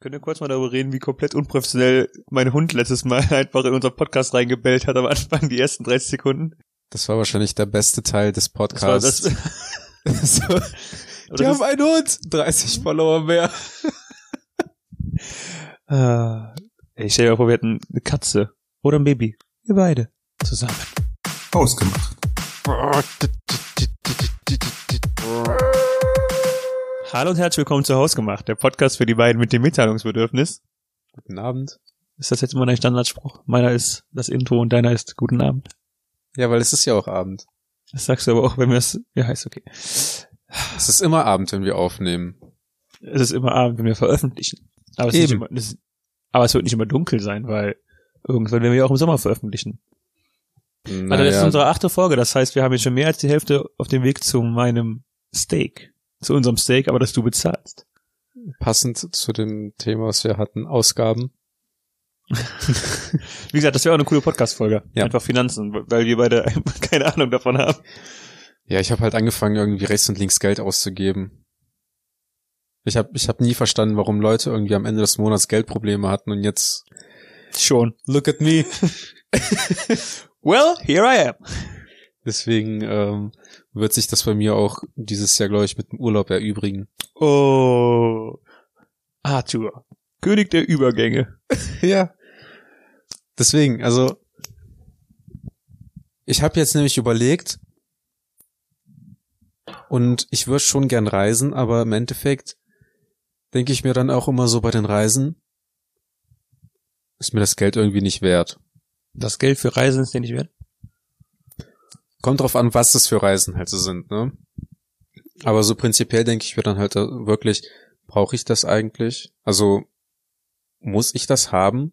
Können wir kurz mal darüber reden, wie komplett unprofessionell mein Hund letztes Mal einfach in unseren Podcast reingebellt hat am Anfang, die ersten 30 Sekunden? Das war wahrscheinlich der beste Teil des Das war Podcasts. das, so, die das haben einen Hund! 30 Follower mehr. Ah, ich stell dir mal vor, wir hätten eine Katze oder ein Baby. Wir beide. Zusammen. Ausgemacht. Hallo und herzlich willkommen zu Hausgemacht, der Podcast für die beiden mit dem Mitteilungsbedürfnis. Guten Abend. Ist das jetzt immer dein Standardspruch? Meiner ist das Intro und deiner ist Guten Abend. Ja, weil es ist ja auch Abend. Das sagst du aber auch, wenn wir es, ja, heißt okay. Es ist immer Abend, wenn wir aufnehmen. Es ist immer Abend, wenn wir veröffentlichen. Aber es, ist Eben. immer, das, aber es wird nicht immer dunkel sein, weil irgendwann werden wir ja auch im Sommer veröffentlichen. Also das ist Naja, unsere achte Folge, das heißt, wir haben jetzt schon mehr als die Hälfte auf dem Weg zu meinem Steak. Zu unserem Steak, aber das du bezahlst. passend zu dem Thema, was wir hatten, Ausgaben. Wie gesagt, das wäre auch eine coole Podcast-Folge. Ja. Einfach Finanzen, weil wir beide keine Ahnung davon haben. Ja, ich habe halt angefangen, irgendwie rechts und links Geld auszugeben. Ich habe ich hab nie verstanden, warum Leute irgendwie am Ende des Monats Geldprobleme hatten und jetzt Schon. look at me. Well, here I am. Deswegen ähm, wird sich das bei mir auch dieses Jahr, glaube ich, mit dem Urlaub erübrigen. Oh. Arthur. König der Übergänge. Ja. Deswegen, also ich habe jetzt nämlich überlegt und ich würde schon gern reisen, aber im Endeffekt denke ich mir dann auch immer so bei den Reisen, ist mir das Geld irgendwie nicht wert. Das Geld für Reisen ist dir nicht wert? Kommt drauf an, was das für Reisen halt so sind, ne? Aber so prinzipiell denke ich mir dann halt äh, wirklich, brauche ich das eigentlich? Also muss ich das haben?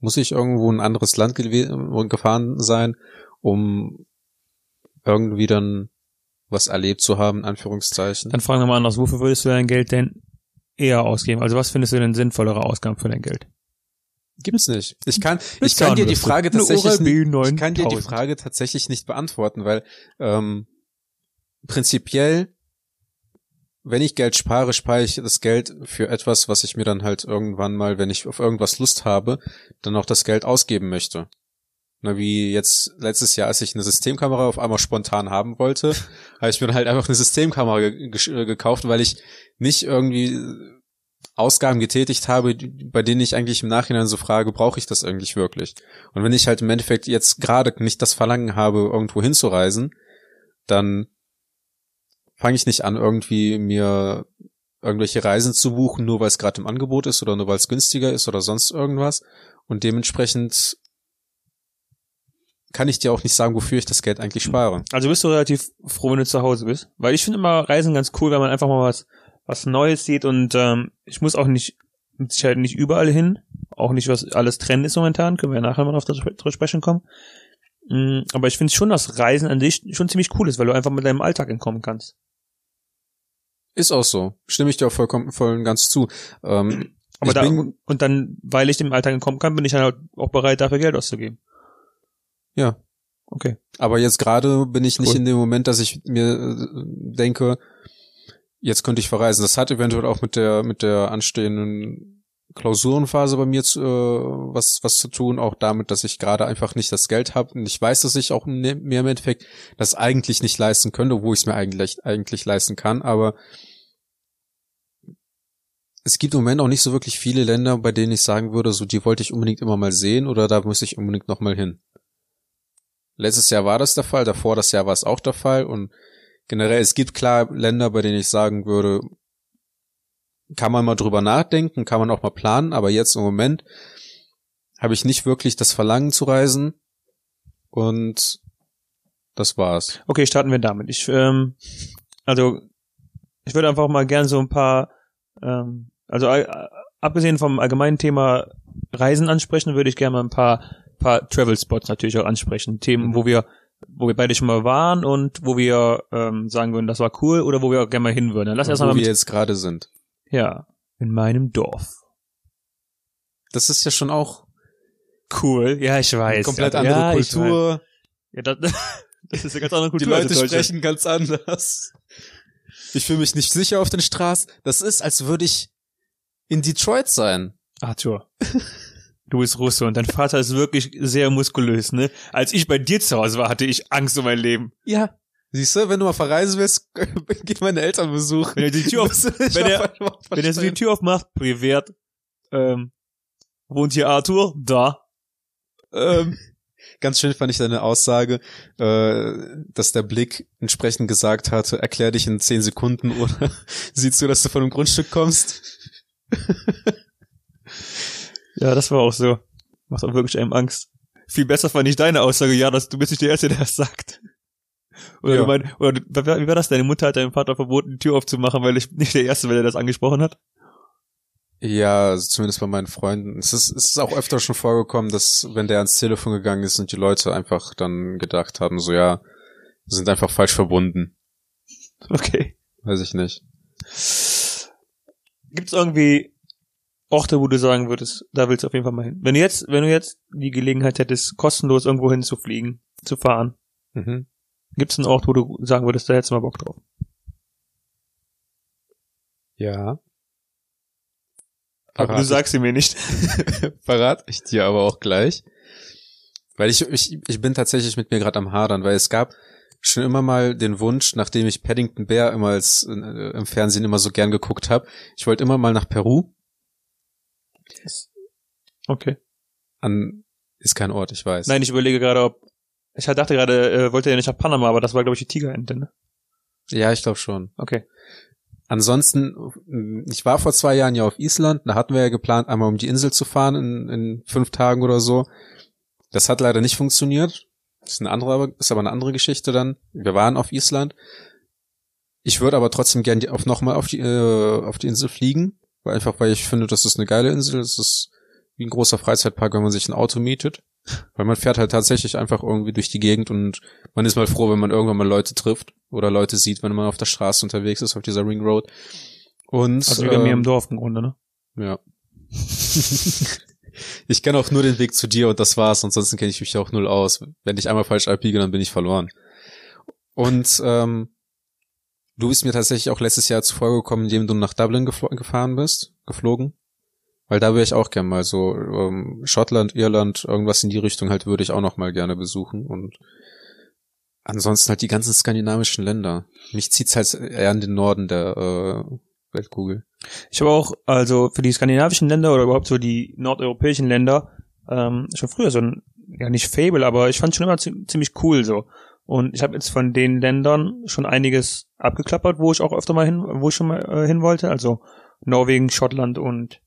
Muss ich irgendwo in ein anderes Land gewe- gefahren sein, um irgendwie dann was erlebt zu haben, in Anführungszeichen? Dann fragen wir mal anders, wofür würdest du dein Geld denn eher ausgeben? Also was findest du denn sinnvollere Ausgaben für dein Geld? Gibt's nicht. Ich kann, ich kann dir die Frage tatsächlich, ich kann dir die 9000. Frage tatsächlich nicht beantworten, weil ähm, prinzipiell, wenn ich Geld spare, spare ich das Geld für etwas, was ich mir dann halt irgendwann mal, wenn ich auf irgendwas Lust habe, dann auch das Geld ausgeben möchte. Na, wie jetzt letztes Jahr, als ich eine Systemkamera auf einmal spontan haben wollte, habe ich mir dann halt einfach eine Systemkamera ge äh, gekauft, weil ich nicht irgendwie Ausgaben getätigt habe, bei denen ich eigentlich im Nachhinein so frage, brauche ich das eigentlich wirklich? Und wenn ich halt im Endeffekt jetzt gerade nicht das Verlangen habe, irgendwo hinzureisen, dann fange ich nicht an, irgendwie mir irgendwelche Reisen zu buchen, nur weil es gerade im Angebot ist oder nur weil es günstiger ist oder sonst irgendwas. Und dementsprechend kann ich dir auch nicht sagen, wofür ich das Geld eigentlich spare. Also bist du relativ froh, wenn du zu Hause bist? Weil ich finde immer Reisen ganz cool, wenn man einfach mal was, was Neues sieht und ähm, ich muss auch nicht, mit Sicherheit nicht überall hin, auch nicht, was alles Trend ist momentan, können wir ja nachher mal auf das drüber sprechen kommen. Mm, Aber ich finde schon, dass Reisen an sich schon ziemlich cool ist, weil du einfach mit deinem Alltag entkommen kannst. Ist auch so. Stimme ich dir auch vollkommen voll und ganz zu. Ähm, Aber da, bin, und dann, weil ich dem Alltag entkommen kann, bin ich halt auch bereit, dafür Geld auszugeben. ja, Okay. Aber jetzt gerade bin ich nicht Cool. in dem Moment, dass ich mir äh, denke, jetzt könnte ich verreisen. Das hat eventuell auch mit der mit der anstehenden Klausurenphase bei mir zu, äh, was was zu tun, auch damit, dass ich gerade einfach nicht das Geld habe und ich weiß, dass ich auch ne- mir im Endeffekt das eigentlich nicht leisten könnte, wo ich es mir eigentlich eigentlich leisten kann, aber es gibt im Moment auch nicht so wirklich viele Länder, bei denen ich sagen würde, so die wollte ich unbedingt immer mal sehen oder da muss ich unbedingt noch mal hin. Letztes Jahr war das der Fall, davor das Jahr war es auch der Fall und generell, es gibt klar Länder, bei denen ich sagen würde, kann man mal drüber nachdenken, kann man auch mal planen, aber jetzt im Moment habe ich nicht wirklich das Verlangen zu reisen und das war's. Okay, starten wir damit. Ich, ähm, also, ich würde einfach mal gern so ein paar, ähm, also äh, abgesehen vom allgemeinen Thema Reisen ansprechen, würde ich gerne mal ein paar, paar Travel Spots natürlich auch ansprechen. Themen, Mhm. wo wir, wo wir beide schon mal waren und wo wir ähm, sagen würden, das war cool oder wo wir auch gerne mal hin würden. Dann lass erst wo mal wir mit, jetzt gerade sind. ja, in meinem Dorf. Das ist ja schon auch Cool, ja, ich weiß. komplett andere ja. Kultur. Ja, das, das ist eine ganz andere Die Kultur. als Leute sprechen ganz anders. Ich fühle mich nicht sicher auf den Straßen. Das ist, als würde ich in Detroit sein. Arthur. Du bist Russe und dein Vater ist wirklich sehr muskulös, ne? Als ich bei dir zu Hause war, hatte ich Angst um mein Leben. Ja. Siehst du, wenn du mal verreisen willst, geh meine Eltern besuchen. Wenn er die Tür auf, wenn er, wenn er so die Tür aufmacht, privat, ähm, wohnt hier Arthur? Da. Ähm, Ganz schön fand ich deine Aussage, äh, dass der Blick entsprechend gesagt hatte, erklär dich in zehn Sekunden oder siehst du, dass du von einem Grundstück kommst? ja, das war auch so. Macht auch wirklich einem Angst. Viel besser fand ich deine Aussage, ja, dass du bist nicht der Erste, der das sagt. Oder ja. du meinst, oder wie war das? Deine Mutter hat deinem Vater verboten, die Tür aufzumachen, weil ich nicht der Erste, weil er das angesprochen hat? Ja, also zumindest bei meinen Freunden. Es ist, es ist auch öfter schon vorgekommen, dass wenn der ans Telefon gegangen ist und die Leute einfach dann gedacht haben, so ja, sind einfach falsch verbunden. Okay. Weiß ich nicht. Gibt's irgendwie Orte, wo du sagen würdest, da willst du auf jeden Fall mal hin? Wenn du jetzt, wenn du jetzt die Gelegenheit hättest, kostenlos irgendwo hinzufliegen, zu fahren, mhm. gibt's einen Ort, wo du sagen würdest, da hättest du mal Bock drauf? Ja. Aber du sagst sie mir nicht. Verrat ich dir aber auch gleich. Weil ich, ich, ich bin tatsächlich mit mir gerade am Hadern, weil es gab schon immer mal den Wunsch, nachdem ich Paddington Bear immer als äh, im Fernsehen immer so gern geguckt habe, ich wollte immer mal nach Peru. Okay. An ist kein Ort, ich weiß. Nein, ich überlege gerade, ob ich dachte gerade, äh, wollte ja nicht nach Panama, aber das war glaube ich die Tigerente, ne? Ja, ich glaube schon. Okay. Ansonsten, ich war vor zwei Jahren ja auf Island, da hatten wir ja geplant, einmal um die Insel zu fahren in, in fünf Tagen oder so. Das hat leider nicht funktioniert. Das ist eine andere, ist aber eine andere Geschichte dann. Wir waren auf Island. Ich würde aber trotzdem gern auf nochmal auf die, äh, auf die Insel fliegen, einfach, weil ich finde, das ist eine geile Insel. Das ist wie ein großer Freizeitpark, wenn man sich ein Auto mietet. Weil man fährt halt tatsächlich einfach irgendwie durch die Gegend und man ist mal froh, wenn man irgendwann mal Leute trifft oder Leute sieht, wenn man auf der Straße unterwegs ist, auf dieser Ring Road. Und, also wie bei mir im ähm, Dorf im Grunde, ne? Ja. ich kenne auch nur den Weg zu dir und das war's. Ansonsten kenne ich mich auch null aus. Wenn ich einmal falsch abbiege, dann bin ich verloren. Und ähm, du bist mir tatsächlich auch letztes Jahr zuvor gekommen, indem du nach Dublin gefahren bist, geflogen. Weil da würde ich auch gerne mal so ähm, Schottland, Irland, irgendwas in die Richtung halt würde ich auch noch mal gerne besuchen und ansonsten halt die ganzen skandinavischen Länder. Mich zieht's halt eher in den Norden der äh, Weltkugel. Ich habe auch also für die skandinavischen Länder oder überhaupt so die nordeuropäischen Länder ähm, schon früher so ein ja nicht Fable, aber ich fand schon immer ziemlich cool so. Und ich habe jetzt von den Ländern schon einiges abgeklappert, wo ich auch öfter mal hin, wo ich schon mal äh, hin wollte. Also Norwegen, Schottland und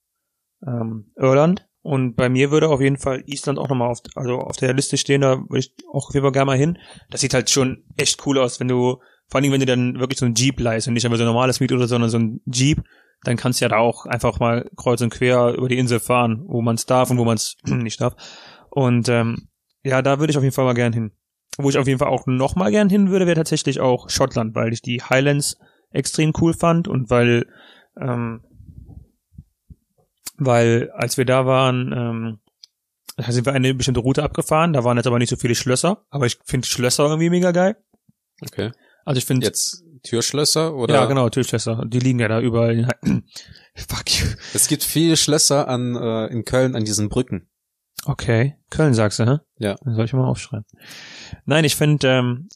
ähm, Irland. Und bei mir würde auf jeden Fall Island auch nochmal auf, also auf der Liste stehen, da würde ich auch auf jeden Fall gerne mal hin. Das sieht halt schon echt cool aus, wenn du, vor allem wenn du dann wirklich so ein Jeep leist und nicht einfach so ein normales Miet oder so, sondern so ein Jeep, dann kannst du ja da auch einfach mal kreuz und quer über die Insel fahren, wo man es darf und wo man es nicht darf. Und ähm, ja, da würde ich auf jeden Fall mal gern hin. Wo ich auf jeden Fall auch noch mal gern hin würde, wäre tatsächlich auch Schottland, weil ich die Highlands extrem cool fand und weil ähm, weil als wir da waren, ähm, da sind wir eine bestimmte Route abgefahren, da waren jetzt aber nicht so viele Schlösser, aber ich finde Schlösser irgendwie mega geil. Okay. Also ich finde jetzt Türschlösser oder? Ja, genau, Türschlösser. Die liegen ja da überall. Fuck you. Es gibt viele Schlösser an äh, in Köln an diesen Brücken. Okay, Köln sagst du, hä? Ja. Dann soll ich mal aufschreiben. Nein, ich finde ähm,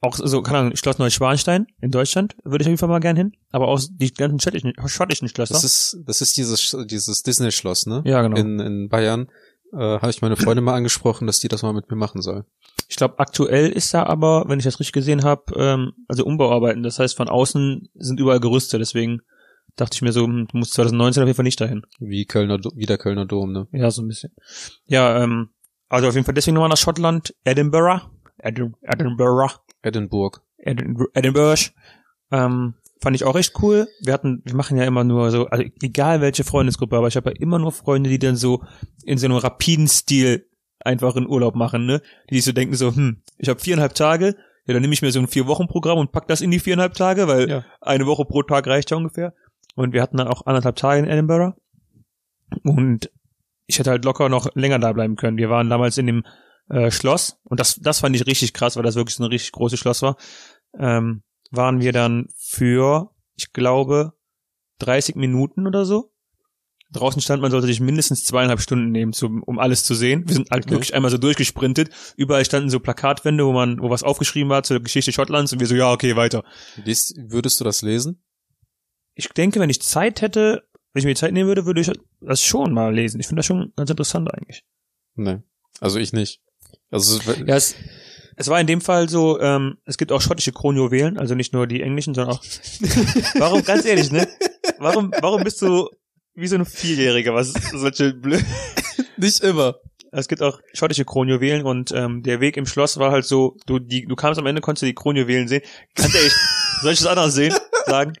auch so, keine Ahnung, Schloss Neuschwanstein in Deutschland würde ich auf jeden Fall mal gern hin. Aber auch die ganzen schottischen, schottischen Schlösser. Das ist, das ist dieses, dieses Disney-Schloss, ne? Ja, genau. In, in Bayern. Äh, Habe ich meine Freundin mal angesprochen, dass die das mal mit mir machen soll. Ich glaube, aktuell ist da aber, wenn ich das richtig gesehen habe, ähm, also Umbauarbeiten. Das heißt, von außen sind überall Gerüste. Deswegen dachte ich mir so, hm, du musst 2019 auf jeden Fall nicht dahin. Wie Kölner, wie der Kölner Dom, ne? Ja, so ein bisschen. Ja, ähm, also auf jeden Fall deswegen nochmal nach Schottland, Edinburgh. Edinburgh. Edinburgh. Edinburgh. Ähm, fand ich auch echt cool. Wir hatten, wir machen ja immer nur so, also egal welche Freundesgruppe, aber ich habe ja immer nur Freunde, die dann so in so einem rapiden Stil einfach in Urlaub machen, ne? Die sich so denken so, hm, ich habe viereinhalb Tage, ja, dann nehme ich mir so ein Vier-Wochen-Programm und pack das in die viereinhalb Tage, weil ja. eine Woche pro Tag reicht ja ungefähr. Und wir hatten dann auch anderthalb Tage in Edinburgh. Und ich hätte halt locker noch länger da bleiben können. Wir waren damals in dem äh, Schloss, und das, das fand ich richtig krass, weil das wirklich so ein richtig großes Schloss war, ähm, waren wir dann für, ich glaube, 30 Minuten oder so draußen stand, man sollte sich mindestens zweieinhalb Stunden nehmen, zum, um alles zu sehen. Wir sind halt Okay. wirklich einmal so durchgesprintet. Überall standen so Plakatwände, wo man, wo was aufgeschrieben war zur Geschichte Schottlands und wir so, ja, okay, weiter. Liest, würdest du das lesen? Ich denke, wenn ich Zeit hätte, wenn ich mir die Zeit nehmen würde, würde ich das schon mal lesen. Ich finde das schon ganz interessant eigentlich. Nee. Also ich nicht. Also Ja, es, es war in dem Fall so, ähm, es gibt auch schottische Kronjuwelen, also nicht nur die englischen, sondern auch. warum, ganz ehrlich, ne? Warum, warum bist du wie so ein Vierjähriger, was solche blöd. nicht immer. Es gibt auch schottische Kronjuwelen und ähm, der Weg im Schloss war halt so, du, die, du kamst am Ende, konntest du die Kronjuwelen sehen. Ganz ehrlich, soll ich das anders sehen, sagen?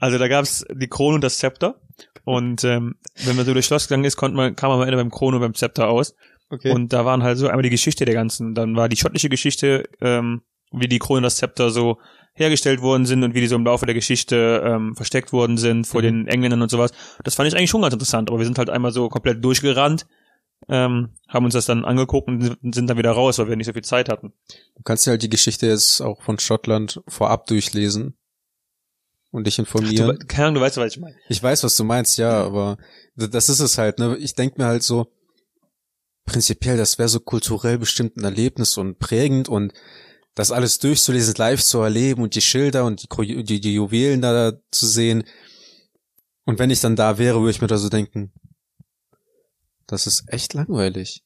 Also da gab's die Krone und das Zepter. Und ähm, wenn man so durchs Schloss gegangen ist, konnte man, kam man am Ende beim Krone und beim Zepter aus. Okay. Und da waren halt so einmal die Geschichte der ganzen. Dann war die schottische Geschichte, ähm, wie die Krone und das Zepter so hergestellt worden sind und wie die so im Laufe der Geschichte ähm, versteckt worden sind vor Mhm. den Engländern und sowas. Das fand ich eigentlich schon ganz interessant, aber wir sind halt einmal so komplett durchgerannt, ähm, haben uns das dann angeguckt und sind- sind dann wieder raus, weil wir nicht so viel Zeit hatten. du kannst dir halt die Geschichte jetzt auch von Schottland vorab durchlesen und dich informieren. Du, keine Ahnung, du weißt, was ich meine. Ich weiß, was du meinst, ja, aber das ist es halt, ne? Ich denk mir halt so, prinzipiell, das wäre so kulturell bestimmt ein Erlebnis und prägend und das alles durchzulesen, live zu erleben und die Schilder und die, die, die Juwelen da zu sehen. Und wenn ich dann da wäre, würde ich mir da so denken, das ist echt langweilig.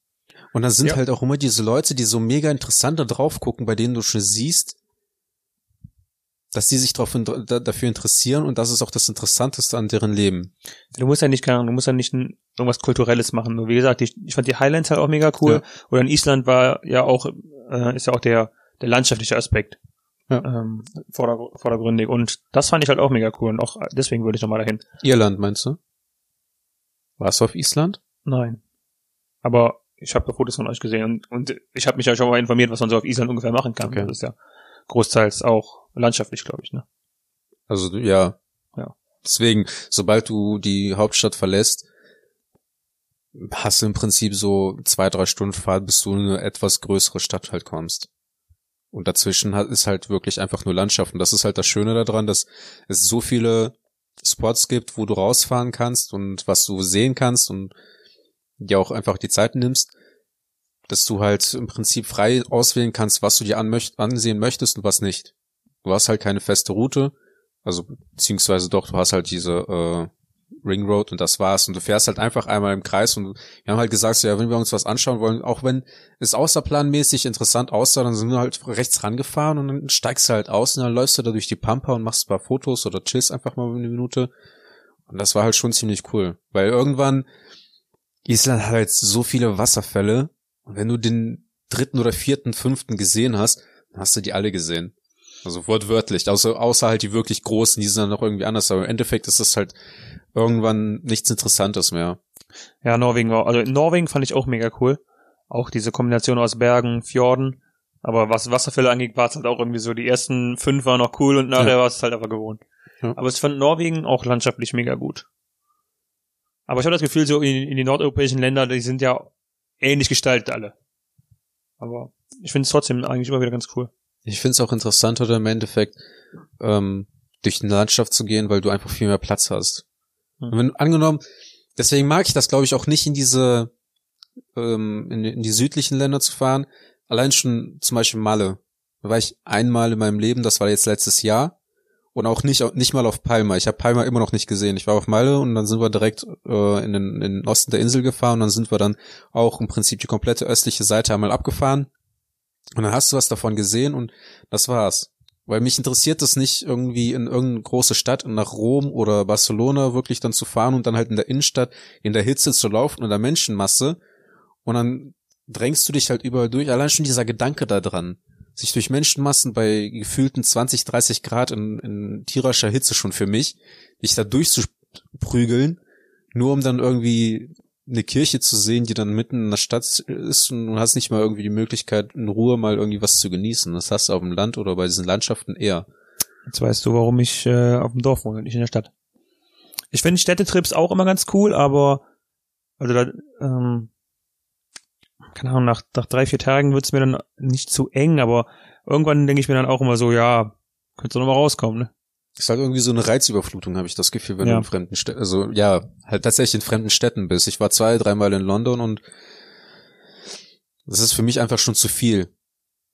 Und dann sind Ja. halt auch immer diese Leute, die so mega interessant da drauf gucken, bei denen du schon siehst, dass die sich drauf, da- dafür interessieren und das ist auch das Interessanteste an deren Leben. Du musst ja nicht, keine Ahnung, du musst ja nicht irgendwas Kulturelles machen. Nur wie gesagt, ich, ich fand die Highlands halt auch mega cool. Ja. Oder in Island war ja auch, äh, ist ja auch der, der landschaftliche Aspekt Ja. ähm, vorder, vordergründig. Und das fand ich halt auch mega cool. Und auch deswegen würde ich nochmal dahin. Irland, meinst du? Warst du auf Island? Nein. Aber ich habe Fotos von euch gesehen und, und ich habe mich ja schon mal informiert, was man so auf Island ungefähr machen kann. Okay. Das ist ja großteils auch landschaftlich, glaube ich. Ne? Also, ja. Ja. Deswegen, sobald du die Hauptstadt verlässt, hast du im Prinzip so zwei, drei Stunden Fahrt, bis du in eine etwas größere Stadt halt kommst. Und dazwischen ist halt wirklich einfach nur Landschaft. Und das ist halt das Schöne daran, dass es so viele Spots gibt, wo du rausfahren kannst und was du sehen kannst und dir auch einfach die Zeit nimmst, dass du halt im Prinzip frei auswählen kannst, was du dir anmöcht ansehen möchtest und was nicht. Du hast halt keine feste Route, also beziehungsweise doch, du hast halt diese äh, Ring Road und das war's. Und du fährst halt einfach einmal im Kreis und wir haben halt gesagt, so, ja, wenn wir uns was anschauen wollen, auch wenn es außerplanmäßig interessant aussah, dann sind wir halt rechts rangefahren und dann steigst du halt aus und dann läufst du da durch die Pampa und machst ein paar Fotos oder chillst einfach mal eine Minute. Und das war halt schon ziemlich cool. Weil irgendwann, Island hat halt so viele Wasserfälle und wenn du den dritten oder vierten, fünften gesehen hast, dann hast du die alle gesehen. Also wortwörtlich, außer, außer halt die wirklich großen, die sind dann noch irgendwie anders, aber im Endeffekt ist das halt irgendwann nichts Interessantes mehr. Ja, Norwegen war, also in Norwegen fand ich auch mega cool. Auch diese Kombination aus Bergen, Fjorden. Aber was Wasserfälle angeht, war es halt auch irgendwie so, die ersten fünf waren noch cool und nachher Ja. war es halt einfach gewohnt. Ja. Aber ich fand Norwegen auch landschaftlich mega gut. Aber ich habe das Gefühl, so in, in die nordeuropäischen Länder, die sind ja ähnlich gestaltet alle. Aber ich finde es trotzdem eigentlich immer wieder ganz cool. Ich finde es auch interessanter im Endeffekt, ähm, durch eine Landschaft zu gehen, weil du einfach viel mehr Platz hast. Hm. Und wenn angenommen, deswegen mag ich das, glaube ich, auch nicht in diese, ähm, in, in die südlichen Länder zu fahren. Allein schon zum Beispiel Malle. Da war ich einmal in meinem Leben, das war jetzt letztes Jahr. Und auch nicht, nicht mal auf Palma. Ich habe Palma immer noch nicht gesehen. Ich war auf Malle und dann sind wir direkt äh, in, den, in den Osten der Insel gefahren und dann sind wir dann auch im Prinzip die komplette östliche Seite einmal abgefahren. Und dann hast du was davon gesehen und das war's. Weil mich interessiert es nicht, irgendwie in irgendeine große Stadt, nach Rom oder Barcelona wirklich dann zu fahren und dann halt in der Innenstadt in der Hitze zu laufen und der Menschenmasse. Und dann drängst du dich halt überall durch. Allein schon dieser Gedanke da dran, sich durch Menschenmassen bei gefühlten 20, 30 Grad in, in tierischer Hitze schon für mich, dich da durchzuprügeln, nur um dann irgendwie eine Kirche zu sehen, die dann mitten in der Stadt ist und du hast nicht mal irgendwie die Möglichkeit, in Ruhe mal irgendwie was zu genießen. Das hast du auf dem Land oder bei diesen Landschaften eher. Jetzt weißt du, warum ich äh, auf dem Dorf wohne und nicht in der Stadt. Ich finde Städtetrips auch immer ganz cool, aber also da, ähm, keine Ahnung, nach, nach drei, vier Tagen wird's mir dann nicht zu eng, aber irgendwann denke ich mir dann auch immer so, ja, könntest du noch mal rauskommen, ne? Ist halt irgendwie so eine Reizüberflutung, habe ich das Gefühl, wenn Ja. du in fremden Städten, also ja, halt tatsächlich in fremden Städten bist. Ich war zwei, dreimal in London und das ist für mich einfach schon zu viel,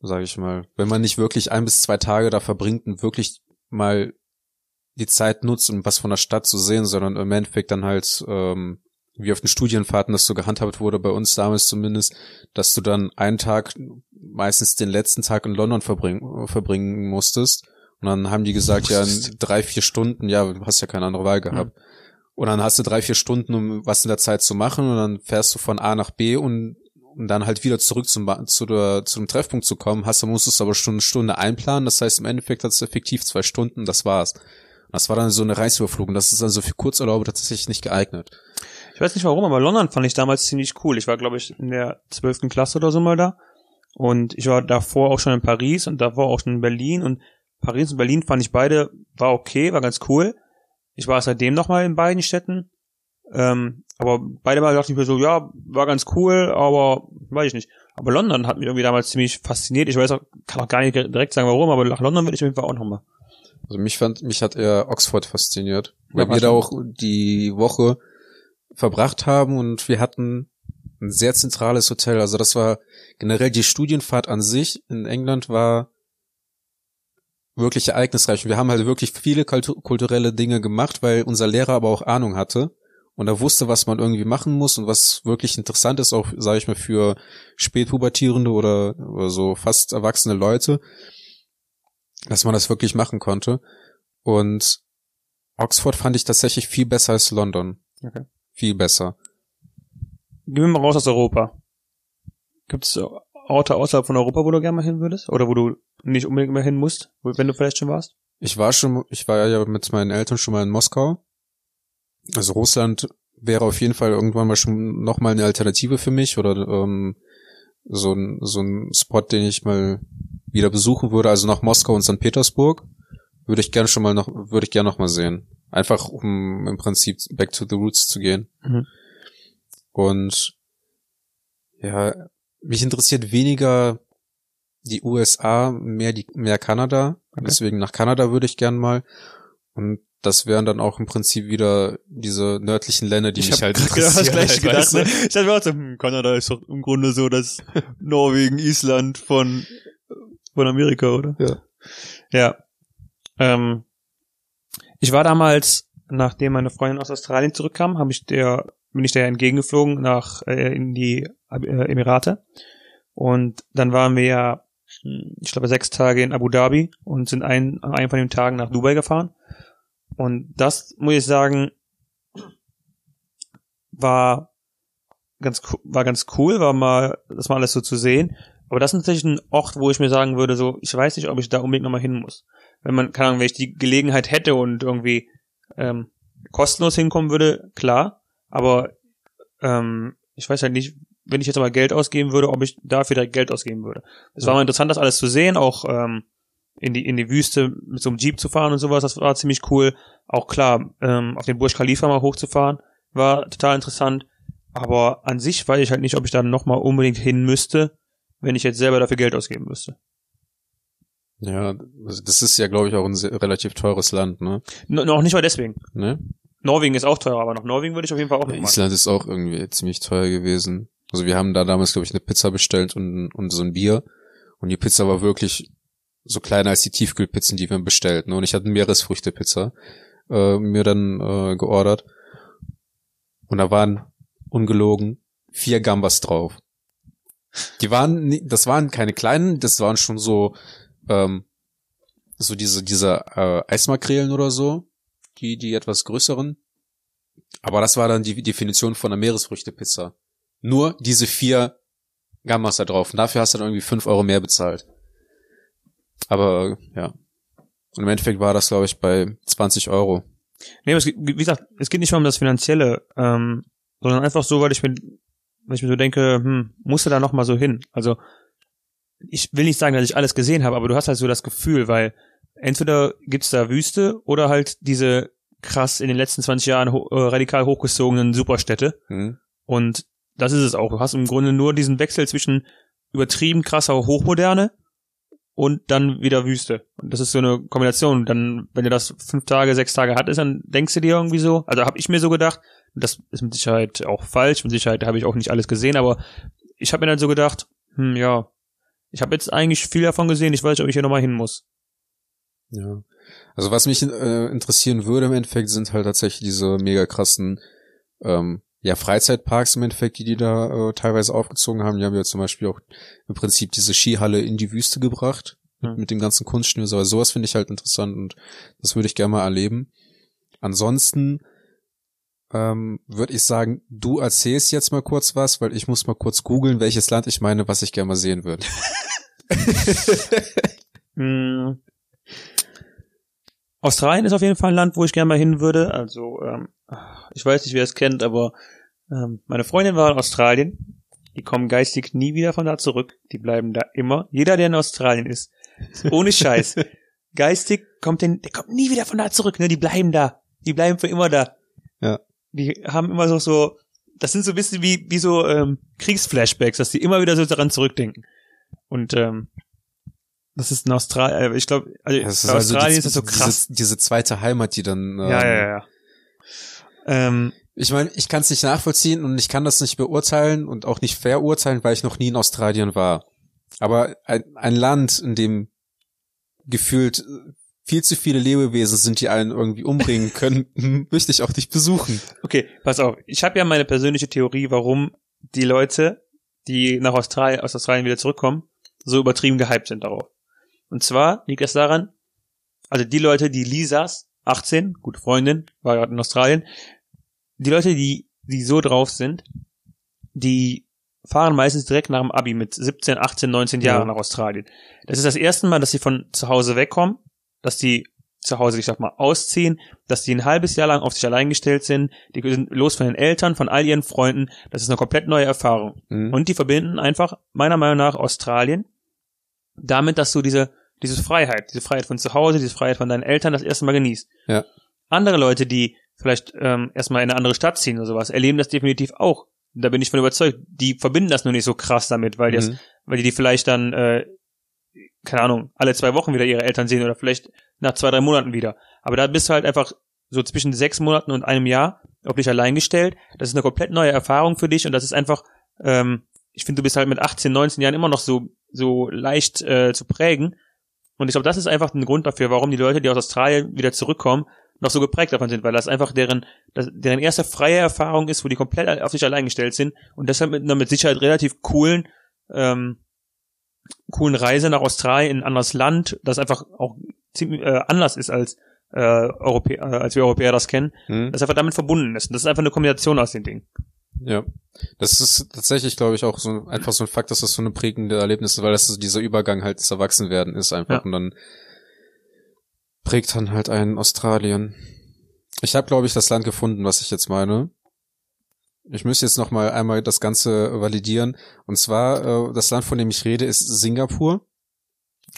sage ich mal. Wenn man nicht wirklich ein bis zwei Tage da verbringt und wirklich mal die Zeit nutzt, um was von der Stadt zu sehen, sondern im Endeffekt dann halt, ähm, wie auf den Studienfahrten das so gehandhabt wurde, bei uns damals zumindest, dass du dann einen Tag, meistens den letzten Tag in London verbringen, verbringen musstest. Und dann haben die gesagt, ja, in drei, vier Stunden, ja, du hast ja keine andere Wahl gehabt. Und dann hast du drei, vier Stunden, um was in der Zeit zu machen, und dann fährst du von A nach B und, und dann halt wieder zurück zum, zu der, zum Treffpunkt zu kommen, hast du musstest aber schon eine Stunde einplanen. Das heißt, im Endeffekt hast du effektiv zwei Stunden, das war's. Das war dann so eine Reisüberflugung. Das ist also für Kurzurlaube tatsächlich nicht geeignet. Ich weiß nicht warum, aber London fand ich damals ziemlich cool. Ich war, glaube ich, in der zwölften Klasse oder so mal da. Und ich war davor auch schon in Paris und davor auch schon in Berlin. Und Paris und Berlin fand ich beide, war okay, war ganz cool. Ich war seitdem nochmal in beiden Städten. Ähm, aber beide Mal dachte ich mir so, ja, war ganz cool, aber weiß ich nicht. Aber London hat mich irgendwie damals ziemlich fasziniert. Ich weiß auch, kann auch gar nicht direkt sagen, warum, aber nach London will ich auf jeden Fall auch nochmal. Also mich fand, mich hat eher Oxford fasziniert, Ja, weil war wir da auch die Woche verbracht haben und wir hatten ein sehr zentrales Hotel. Also das war generell die Studienfahrt an sich in England war wirklich ereignisreich. Und wir haben halt wirklich viele kultu- kulturelle Dinge gemacht, weil unser Lehrer aber auch Ahnung hatte und er wusste, was man irgendwie machen muss und was wirklich interessant ist, auch, sage ich mal, für spätpubertierende oder, oder so fast erwachsene Leute, dass man das wirklich machen konnte. Und Oxford fand ich tatsächlich viel besser als London. Okay. Viel besser. Gehen wir mal raus aus Europa. Gibt es Orte außerhalb von Europa, wo du gerne mal hin würdest? Oder wo du nicht unbedingt mehr hin musst, wenn du vielleicht schon warst? Ich war schon, ich war ja mit meinen Eltern schon mal in Moskau. Also Russland wäre auf jeden Fall irgendwann mal schon nochmal eine Alternative für mich oder ähm, so ein, so ein Spot, den ich mal wieder besuchen würde. Also nach Moskau und St. Petersburg würde ich gerne schon mal noch, würde ich gerne noch mal sehen. Einfach um im Prinzip back to the roots zu gehen. Mhm. Und ja, mich interessiert weniger die USA, mehr die, mehr Kanada. Okay. Deswegen nach Kanada würde ich gern mal. Und das wären dann auch im Prinzip wieder diese nördlichen Länder, die mich halt interessieren. halt, weißt du? ne? Ich hatte mir auch so, hm, Kanada ist doch im Grunde so das Norwegen, Island von, von Amerika, oder? Ja. Ja. Ähm, ich war damals, nachdem meine Freundin aus Australien zurückkam, habe ich der, bin ich der entgegengeflogen nach äh, in die äh, Emirate. Und dann waren wir ja, hm, ich glaube, sechs Tage in Abu Dhabi und sind ein, an einem von den Tagen nach Dubai gefahren. Und das muss ich sagen, war ganz war ganz cool, war mal das mal alles so zu sehen. Aber das ist natürlich ein Ort, wo ich mir sagen würde, so ich weiß nicht, ob ich da unbedingt nochmal hin muss. Wenn man, keine Ahnung, wenn ich die Gelegenheit hätte und irgendwie ähm, kostenlos hinkommen würde, klar. Aber ähm, ich weiß halt nicht, wenn ich jetzt aber Geld ausgeben würde, ob ich dafür direkt Geld ausgeben würde. Es war mal interessant, das alles zu sehen, auch ähm, in die in die Wüste mit so einem Jeep zu fahren und sowas, das war ziemlich cool. Auch klar, ähm, auf den Burj Khalifa mal hochzufahren, war total interessant. Aber an sich weiß ich halt nicht, ob ich da nochmal unbedingt hin müsste, wenn ich jetzt selber dafür Geld ausgeben müsste. Ja, das ist ja, glaube ich, auch ein sehr, relativ teures Land, ne? No, noch nicht mal deswegen. ne? Norwegen ist auch teuer, aber nach Norwegen würde ich auf jeden Fall auch noch mal. Island ist auch irgendwie ziemlich teuer gewesen. Also wir haben da damals, glaube ich, eine Pizza bestellt und, und so ein Bier. Und die Pizza war wirklich so kleiner als die Tiefkühlpizzen, die wir bestellt. Ne? Und ich hatte eine Meeresfrüchtepizza äh, mir dann äh, geordert. Und da waren ungelogen vier Gambas drauf. Die waren, das waren keine kleinen, das waren schon so, ähm, so diese, diese äh, Eismakrelen oder so, die, die etwas größeren. Aber das war dann die Definition von einer Meeresfrüchtepizza. Nur diese vier Gammas da drauf. Und dafür hast du dann irgendwie fünf Euro mehr bezahlt. Aber ja. Und im Endeffekt war das, glaube ich, bei 20 Euro. Nee, aber es, wie gesagt, es geht nicht mal um das Finanzielle, ähm, sondern einfach so, weil ich mir, weil ich mir so denke, hm, musste da noch mal so hin. Also ich will nicht sagen, dass ich alles gesehen habe, aber du hast halt so das Gefühl, weil entweder gibt's da Wüste oder halt diese krass in den letzten 20 Jahren ho äh, radikal hochgezogenen Superstädte. Hm? Und das ist es auch. Du hast im Grunde nur diesen Wechsel zwischen übertrieben krasser Hochmoderne und dann wieder Wüste. Und das ist so eine Kombination. Dann, wenn du das fünf Tage, sechs Tage hattest, dann denkst du dir irgendwie so, also habe ich mir so gedacht, das ist mit Sicherheit auch falsch, mit Sicherheit habe ich auch nicht alles gesehen, aber ich habe mir dann so gedacht, hm, ja, ich habe jetzt eigentlich viel davon gesehen, ich weiß nicht, ob ich hier nochmal hin muss. Ja. Also was mich äh, interessieren würde im Endeffekt sind halt tatsächlich diese mega krassen ähm, ja, Freizeitparks im Endeffekt, die die da äh, teilweise aufgezogen haben. Die haben ja zum Beispiel auch im Prinzip diese Skihalle in die Wüste gebracht mit, Hm. mit dem ganzen Kunstschnür. Aber sowas finde ich halt interessant und das würde ich gerne mal erleben. Ansonsten ähm, würde ich sagen, du erzählst jetzt mal kurz was, weil ich muss mal kurz googeln, welches Land ich meine, was ich gerne mal sehen würde. Hm. Australien ist auf jeden Fall ein Land, wo ich gerne mal hin würde. Also, ähm, ich weiß nicht, wer es kennt, aber ähm, meine Freundin war in Australien. Die kommen geistig nie wieder von da zurück. Die bleiben da immer. Jeder, der in Australien ist, ohne Scheiß. geistig kommt den, der kommt nie wieder von da zurück. Ne? Die bleiben da. Die bleiben für immer da. Ja. Die haben immer so so. Das sind so ein bisschen wie wie so ähm, Kriegsflashbacks, dass die immer wieder so daran zurückdenken. Und ähm, das ist in Australien. Ich glaube, also, Das in Australien ist das so krass. Diese, diese zweite Heimat, die dann. Ähm, Ja, ja, ja. Ähm, Ich meine, ich kann es nicht nachvollziehen und ich kann das nicht beurteilen und auch nicht verurteilen, weil ich noch nie in Australien war. Aber ein, ein Land, in dem gefühlt viel zu viele Lebewesen sind, die einen irgendwie umbringen können, möchte ich auch nicht besuchen. okay, pass auf. Ich habe ja meine persönliche Theorie, warum die Leute, die nach Australien, aus Australien wieder zurückkommen, so übertrieben gehypt sind darauf. Und zwar liegt es daran, also die Leute, die Lisas, 18, gute Freundin, war gerade in Australien, die Leute, die, die so drauf sind, die fahren meistens direkt nach dem Abi mit 17, 18, 19 Jahren Ja. nach Australien. Das ist das erste Mal, dass sie von zu Hause wegkommen, dass die zu Hause, ich sag mal, ausziehen, dass die ein halbes Jahr lang auf sich allein gestellt sind, die sind los von den Eltern, von all ihren Freunden, das ist eine komplett neue Erfahrung. Mhm. Und die verbinden einfach, meiner Meinung nach, Australien damit, dass du diese, diese Freiheit, diese Freiheit von zu Hause, diese Freiheit von deinen Eltern das erste Mal genießt. Ja. Andere Leute, die vielleicht ähm, erstmal in eine andere Stadt ziehen oder sowas, erleben das definitiv auch. Da bin ich von überzeugt. Die verbinden das nur nicht so krass damit, weil die, das, Mhm. weil die vielleicht dann, äh, keine Ahnung, alle zwei Wochen wieder ihre Eltern sehen oder vielleicht nach zwei, drei Monaten wieder. Aber da bist du halt einfach so zwischen sechs Monaten und einem Jahr auf dich allein gestellt. Das ist eine komplett neue Erfahrung für dich und das ist einfach, ähm, ich finde, du bist halt mit 18, 19 Jahren immer noch so, so leicht äh, zu prägen. Und ich glaube, das ist einfach ein Grund dafür, warum die Leute, die aus Australien wieder zurückkommen, noch so geprägt davon sind, weil das einfach deren, das, deren erste freie Erfahrung ist, wo die komplett auf sich allein gestellt sind und deshalb mit einer mit Sicherheit relativ coolen, ähm, coolen Reise nach Australien in ein anderes Land, das einfach auch ziemlich äh, anders ist als äh, Europä äh, als wir Europäer das kennen, Mhm. das einfach damit verbunden ist. Und das ist einfach eine Kombination aus den Dingen. Ja. Das ist tatsächlich, glaube ich, auch so einfach so ein Fakt, dass das so eine prägende Erlebnis ist, weil das so dieser Übergang halt des Erwachsenwerden ist einfach Ja. und dann prägt dann halt einen Australien. Ich habe, glaube ich, das Land gefunden, was ich jetzt meine. Ich müsste jetzt noch mal einmal das Ganze validieren. Und zwar, äh, das Land, von dem ich rede, ist Singapur.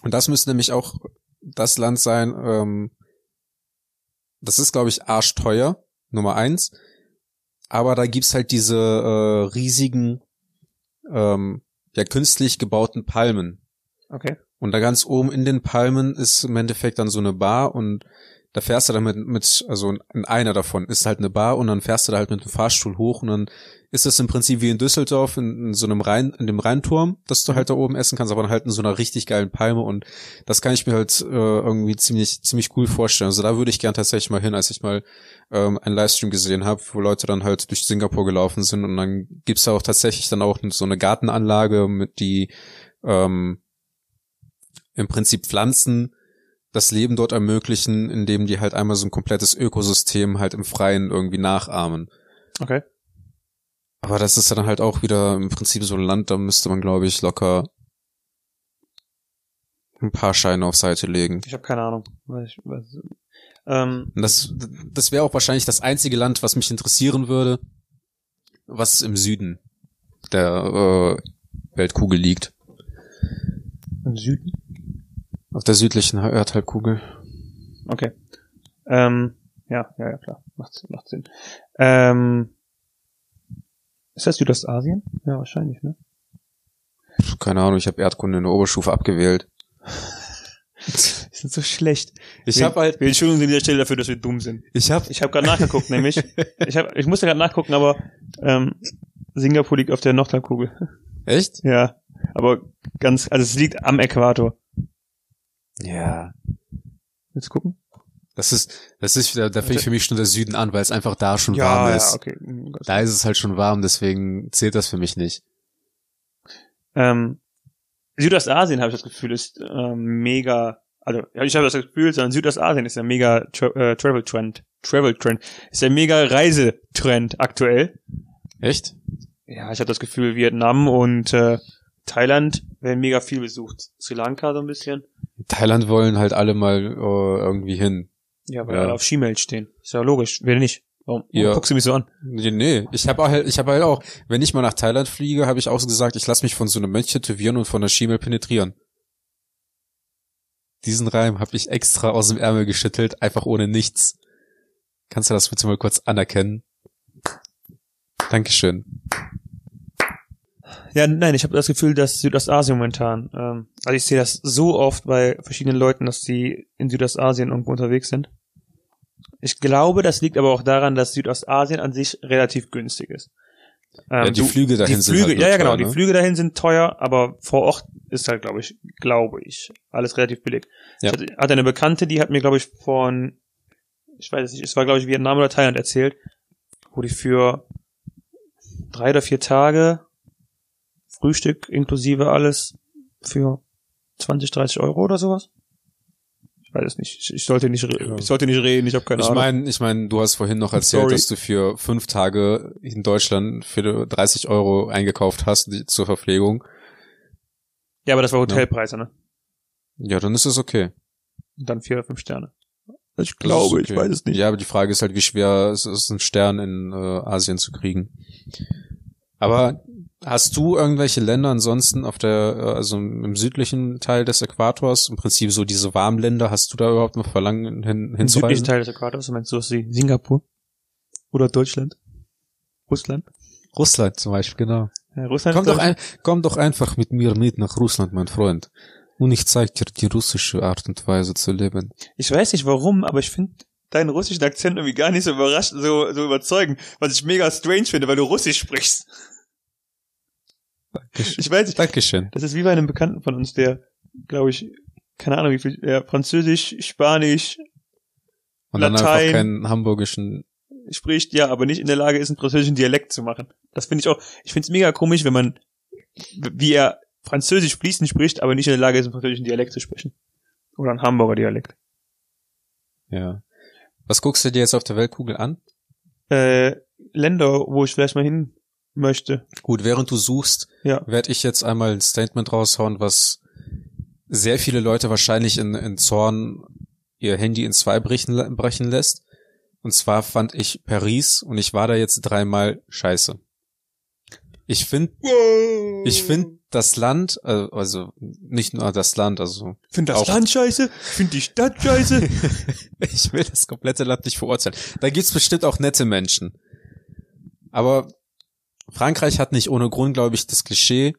Und das müsste nämlich auch das Land sein, ähm, das ist, glaube ich, arschteuer, Nummer eins. Aber da gibt's halt diese äh, riesigen, ähm, ja, künstlich gebauten Palmen. Okay. Und da ganz oben in den Palmen ist im Endeffekt dann so eine Bar und da fährst du dann mit, mit also in einer davon ist halt eine Bar und dann fährst du da halt mit dem Fahrstuhl hoch und dann ist das im Prinzip wie in Düsseldorf in, in so einem Rhein, in dem Rheinturm, dass du halt da oben essen kannst, aber dann halt in so einer richtig geilen Palme und das kann ich mir halt äh, irgendwie ziemlich, ziemlich cool vorstellen. Also da würde ich gern tatsächlich mal hin, als ich mal ähm, einen Livestream gesehen habe, wo Leute dann halt durch Singapur gelaufen sind und dann gibt's da auch tatsächlich dann auch so eine Gartenanlage mit die ähm, im Prinzip Pflanzen das Leben dort ermöglichen, indem die halt einmal so ein komplettes Ökosystem halt im Freien irgendwie nachahmen. Okay. Aber das ist dann halt auch wieder im Prinzip so ein Land, da müsste man, glaube ich, locker ein paar Scheine auf Seite legen. Ich habe keine Ahnung. Ich, weiß, ähm, das, das wäre auch wahrscheinlich das einzige Land, was mich interessieren würde, was im Süden der äh, Weltkugel liegt. Im Süden? Auf der südlichen Erdhalbkugel. Okay. Ähm, ja, ja, ja, klar. Macht, macht Sinn. Ähm, ist das Südostasien? Ja, wahrscheinlich, ne? Keine Ahnung, ich habe Erdkunde in der Oberstufe abgewählt. Die sind so schlecht. Ich Wir- habe halt, Wir entschuldigen uns an dieser Stelle dafür, dass wir dumm sind. ich habe, Ich habe gerade nachgeguckt, nämlich. Ich, hab, ich musste gerade nachgucken, aber ähm, Singapur liegt auf der Nordhalbkugel. echt? Ja, aber ganz, also es liegt am Äquator. Ja. Willst du gucken? Das ist, das ist, da, da fängt für mich schon der Süden an, weil es einfach da schon Ja, warm ja, ist. okay. Hm. Da ist es halt schon warm, deswegen zählt das für mich nicht. Ähm, Südostasien habe ich das Gefühl ist ähm, mega, also ja, ich habe das Gefühl, sondern Südostasien ist ja mega tra äh, Travel Trend, Travel Trend ist ja mega Reisetrend aktuell. Echt? Ja, ich habe das Gefühl, Vietnam und äh, Thailand werden mega viel besucht. Sri Lanka so ein bisschen. Thailand wollen halt alle mal äh, irgendwie hin. Ja, weil Ja. alle auf Skimeld stehen. Ist ja logisch. Wer nicht? Warum, warum Ja. guckst du mich so an? Nee, nee. ich habe halt, ich habe halt auch, wenn ich mal nach Thailand fliege, habe ich auch so gesagt, ich lasse mich von so einem Mönch tätowieren und von der Schimmel penetrieren. Diesen Reim habe ich extra aus dem Ärmel geschüttelt, einfach ohne nichts. Kannst du das bitte mal kurz anerkennen? Dankeschön. Ja, nein, ich habe das Gefühl, dass Südostasien momentan, ähm, also ich sehe das so oft bei verschiedenen Leuten, dass die in Südostasien irgendwo unterwegs sind. Ich glaube, das liegt aber auch daran, dass Südostasien an sich relativ günstig ist. Ähm, ja, die Flüge dahin die sind Flüge, halt ja, ja, teuer, genau, ne? die Flüge dahin sind teuer, aber vor Ort ist halt, glaube ich, glaube ich, alles relativ billig. Ja. Ich hatte, hatte eine Bekannte, die hat mir, glaube ich, von, ich weiß es nicht, es war, glaube ich, Vietnam oder Thailand erzählt, wo die für drei oder vier Tage Frühstück inklusive alles für 20, 30 Euro oder sowas. Ich weiß es nicht. Ich, ich sollte nicht, Ja. ich sollte nicht reden. Ich habe keine Ich Ahnung. meine, ich meine, du hast vorhin noch erzählt, Sorry. dass du für fünf Tage in Deutschland für 30 Euro eingekauft hast die, zur Verpflegung. ja, aber das war Hotelpreise, ne? Ja, dann ist es okay. Und dann vier oder fünf Sterne. Ich ist okay. Ja, aber die Frage ist halt, wie schwer es ist, einen Stern in äh, Asien zu kriegen. Aber hast du irgendwelche Länder ansonsten auf der, äh, also im südlichen Teil des Äquators, im Prinzip so diese warmen Länder, hast du da überhaupt noch Verlangen hin, Im südlichen? Teil des Äquators, meinst du was wie Singapur? Oder Deutschland? Russland? Russland zum Beispiel, genau. Ja, Russland Komm ist, doch, ein, komm doch einfach mit mir mit nach Russland, mein Freund. Und ich zeig dir die russische Art und Weise zu leben. ich, ich weiß nicht warum, aber ich finde deinen russischen Akzent irgendwie gar nicht so überrascht, so, so überzeugend, was ich mega strange finde, weil du Russisch sprichst. Ich weiß nicht, Dankeschön. das ist wie bei einem Bekannten von uns, der, glaube ich, keine Ahnung wie viel, der Französisch, Spanisch Und dann Latein. einfach keinen hamburgischen spricht, ja, aber nicht in der Lage ist, einen französischen Dialekt zu machen. Das finde ich auch, ich finde es mega komisch, wenn man, wie er Französisch fließend spricht, aber nicht in der Lage ist, einen französischen Dialekt zu sprechen. Oder einen Hamburger Dialekt. Ja. Was guckst du dir jetzt auf der Weltkugel an? Äh, Länder, wo ich vielleicht mal hin möchte. Gut, während du suchst, Ja. werde ich jetzt einmal ein Statement raushauen, was sehr viele Leute wahrscheinlich in, in Zorn ihr Handy in zwei brechen, brechen lässt. Und zwar fand ich Paris und ich war da jetzt dreimal scheiße. Ich finde, ich finde das Land, äh, also nicht nur das Land, also Find das auch- Land scheiße, find die Stadt scheiße. ich will das komplette Land nicht verurteilen. Da gibt's bestimmt auch nette Menschen. Aber Frankreich hat nicht ohne Grund, glaube ich, das Klischee,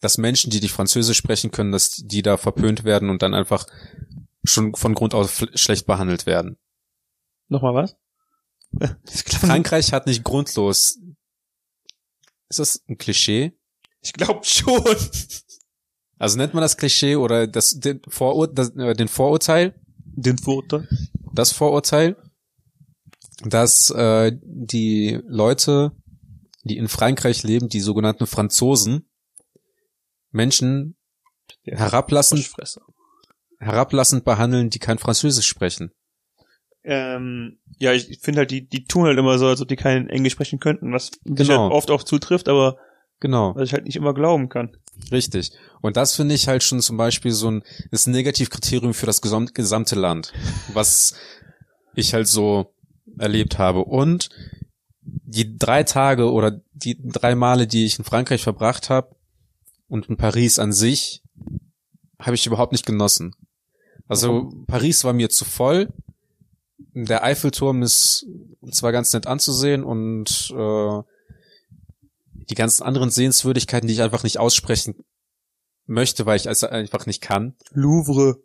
dass Menschen, die nicht Französisch sprechen können, dass die da verpönt werden und dann einfach schon von Grund aus schlecht behandelt werden. Nochmal was? Frankreich hat nicht grundlos. Ist das ein Klischee? Ich glaube schon. Also nennt man das Klischee oder das, den, Vorur das, äh, den Vorurteil? Den Vorteil. das Vorurteil, dass äh, die Leute, die in Frankreich leben, die sogenannten Franzosen, Menschen herablassend, herablassend behandeln, die kein Französisch sprechen. Ähm, ja, ich finde halt, die, die tun halt immer so, als ob die kein Englisch sprechen könnten, was sich Genau. halt oft auch zutrifft, aber Genau, was ich halt nicht immer glauben kann. richtig. Und das finde ich halt schon zum Beispiel so ein, ist ein Negativkriterium für das gesamt, gesamte Land, was ich halt so erlebt habe. Und die drei Tage oder die drei Male, die ich in Frankreich verbracht habe und in Paris an sich, habe ich überhaupt nicht genossen. Also Paris war mir zu voll. Der Eiffelturm ist zwar ganz nett anzusehen und äh, die ganzen anderen Sehenswürdigkeiten, die ich einfach nicht aussprechen möchte, weil ich es einfach nicht kann. Louvre.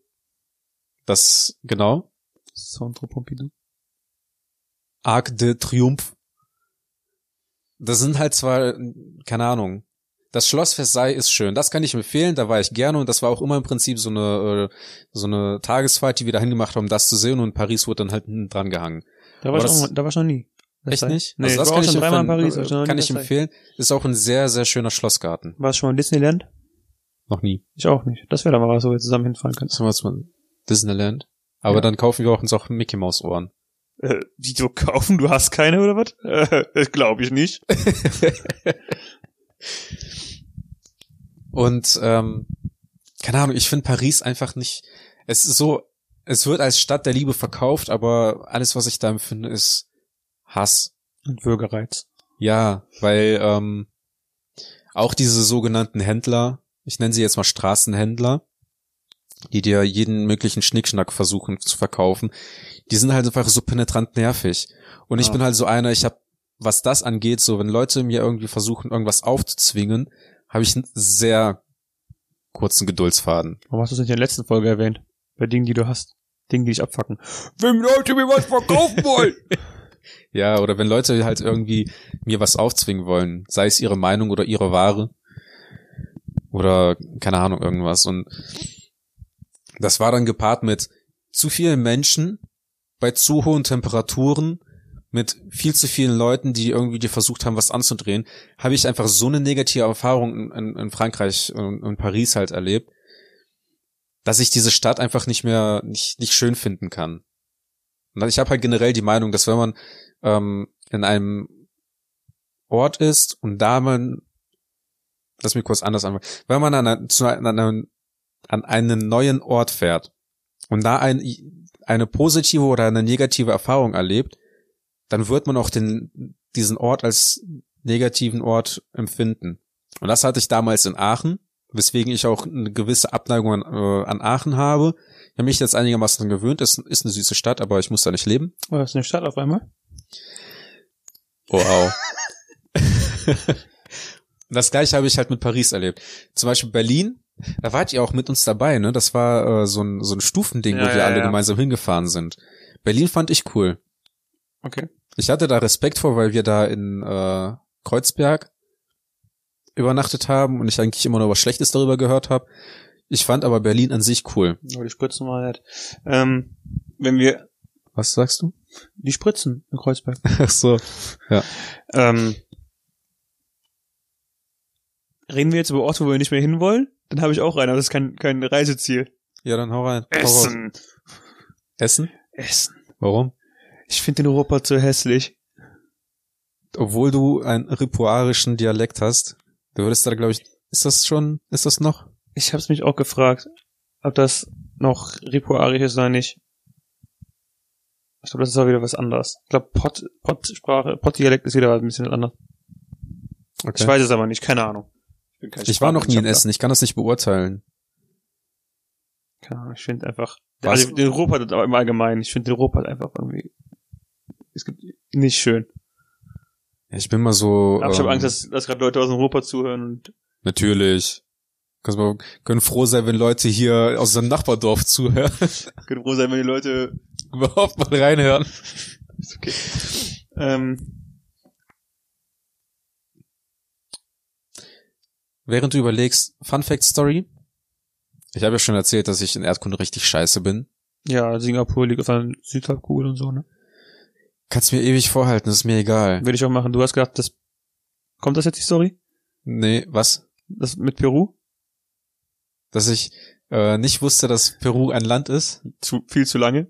Das, genau. Centre Pompidou. Arc de Triomphe. Das sind halt zwar, keine Ahnung. Das Schloss Versailles ist schön. Das kann ich empfehlen. Da war ich gerne und das war auch immer im Prinzip so eine, äh, so eine Tagesfahrt, die wir da hingemacht haben, um das zu sehen und Paris wurde dann halt dran gehangen. Da war, ich das- auch, da war ich noch nie. Echt nicht? Nee, Also ich das war kann ich dreimal in empfehlen. Paris. Kann ich empfehlen. Ist auch ein sehr, sehr schöner Schlossgarten. Warst du schon mal in Disneyland? Noch nie. Ich auch nicht. Das wäre doch mal was, wo wir zusammen hinfahren können. Das war jetzt mal Disneyland. Aber Ja. dann kaufen wir auch uns auch Mickey Maus Ohren. Äh, die du kaufen? Du hast keine oder was? Äh, das glaube ich nicht. Und ähm, keine Ahnung, ich finde Paris einfach nicht. Es ist so, es wird als Stadt der Liebe verkauft, aber alles, was ich da empfinde, ist Hass. Und Würgereiz. Ja, weil ähm, auch diese sogenannten Händler, ich nenne sie jetzt mal Straßenhändler, die dir jeden möglichen Schnickschnack versuchen zu verkaufen, die sind halt einfach so penetrant nervig. Und ich Ah. bin halt so einer, ich habe, was das angeht, so wenn Leute mir irgendwie versuchen, irgendwas aufzuzwingen, habe ich einen sehr kurzen Geduldsfaden. Warum hast du es nicht in der letzten Folge erwähnt? Bei Dingen, die du hast. Dingen, die dich abfacken. Wenn Leute mir was verkaufen wollen! Ja, oder wenn Leute halt irgendwie mir was aufzwingen wollen, sei es ihre Meinung oder ihre Ware oder keine Ahnung irgendwas und das war dann gepaart mit zu vielen Menschen bei zu hohen Temperaturen mit viel zu vielen Leuten, die irgendwie dir versucht haben, was anzudrehen, habe ich einfach so eine negative Erfahrung in, in, in Frankreich und in Paris halt erlebt, dass ich diese Stadt einfach nicht mehr nicht, nicht schön finden kann. Und ich habe halt generell die Meinung, dass wenn man ähm, in einem Ort ist und da man, lass mich kurz anders anfangen, wenn man an, einer, zu einer, an einen neuen Ort fährt und da ein, eine positive oder eine negative Erfahrung erlebt, dann wird man auch den, diesen Ort als negativen Ort empfinden. Und das hatte ich damals in Aachen, weswegen ich auch eine gewisse Abneigung an, äh, an Aachen habe. Ich habe mich jetzt einigermaßen gewöhnt, es ist eine süße Stadt, aber ich muss da nicht leben. Oh, das ist eine Stadt auf einmal. Wow. das gleiche habe ich halt mit Paris erlebt. Zum Beispiel Berlin, da wart ihr auch mit uns dabei, ne? Das war äh, so, ein, so ein Stufending, Ja, wo wir ja, alle ja. gemeinsam hingefahren sind. Berlin fand ich cool. Okay. Ich hatte da Respekt vor, weil wir da in äh, Kreuzberg übernachtet haben und ich eigentlich immer nur was Schlechtes darüber gehört habe. Ich fand aber Berlin an sich cool. Aber die Spritzen mal halt. Ähm, wenn wir, Was sagst du? die Spritzen in Kreuzberg. Ach so. Ähm, reden wir jetzt über Orte, wo wir nicht mehr hinwollen? Dann habe ich auch einen, aber das ist kein, kein Reiseziel. Ja, dann hau rein. Hau raus. Essen. Essen? Essen. Warum? Ich finde den Europa zu hässlich. obwohl du einen ripuarischen Dialekt hast, du würdest da, glaube ich, ist das schon, ist das noch? Ich habe es mich auch gefragt, ob das noch Ripuarisch ist oder nicht. Ich glaube, das ist auch wieder was anderes. Ich glaube, Pott, Pott-Sprache, Pott-Dialekt ist wieder ein bisschen anders. Okay. Ich weiß es aber nicht, keine Ahnung. Ich, Ich war noch nie in. Essen, ich kann das nicht beurteilen. Keine Ahnung, ich finde einfach, Was? also den aber im Allgemeinen, ich finde den Europa einfach irgendwie, es gibt nicht schön. Ich bin mal so. Aber ich habe ähm, Angst, dass, dass gerade Leute aus Europa zuhören und Natürlich. Kannst mal, können froh sein, wenn Leute hier aus dem Nachbardorf zuhören, können froh sein, wenn die Leute, überhaupt mal reinhören. ist okay. Ähm, Während du überlegst, Fun Fact Story. Ich habe ja schon erzählt, dass ich in Erdkunde richtig scheiße bin. ja, Singapur liegt auf einer Südhalbkugel und so, ne? Kannst mir ewig vorhalten, das ist mir egal. Würde ich auch machen. Du hast gedacht, das, kommt das jetzt die Story? Nee, was? Das mit Peru? Dass ich äh, nicht wusste, dass Peru ein Land ist? Zu, viel zu lange?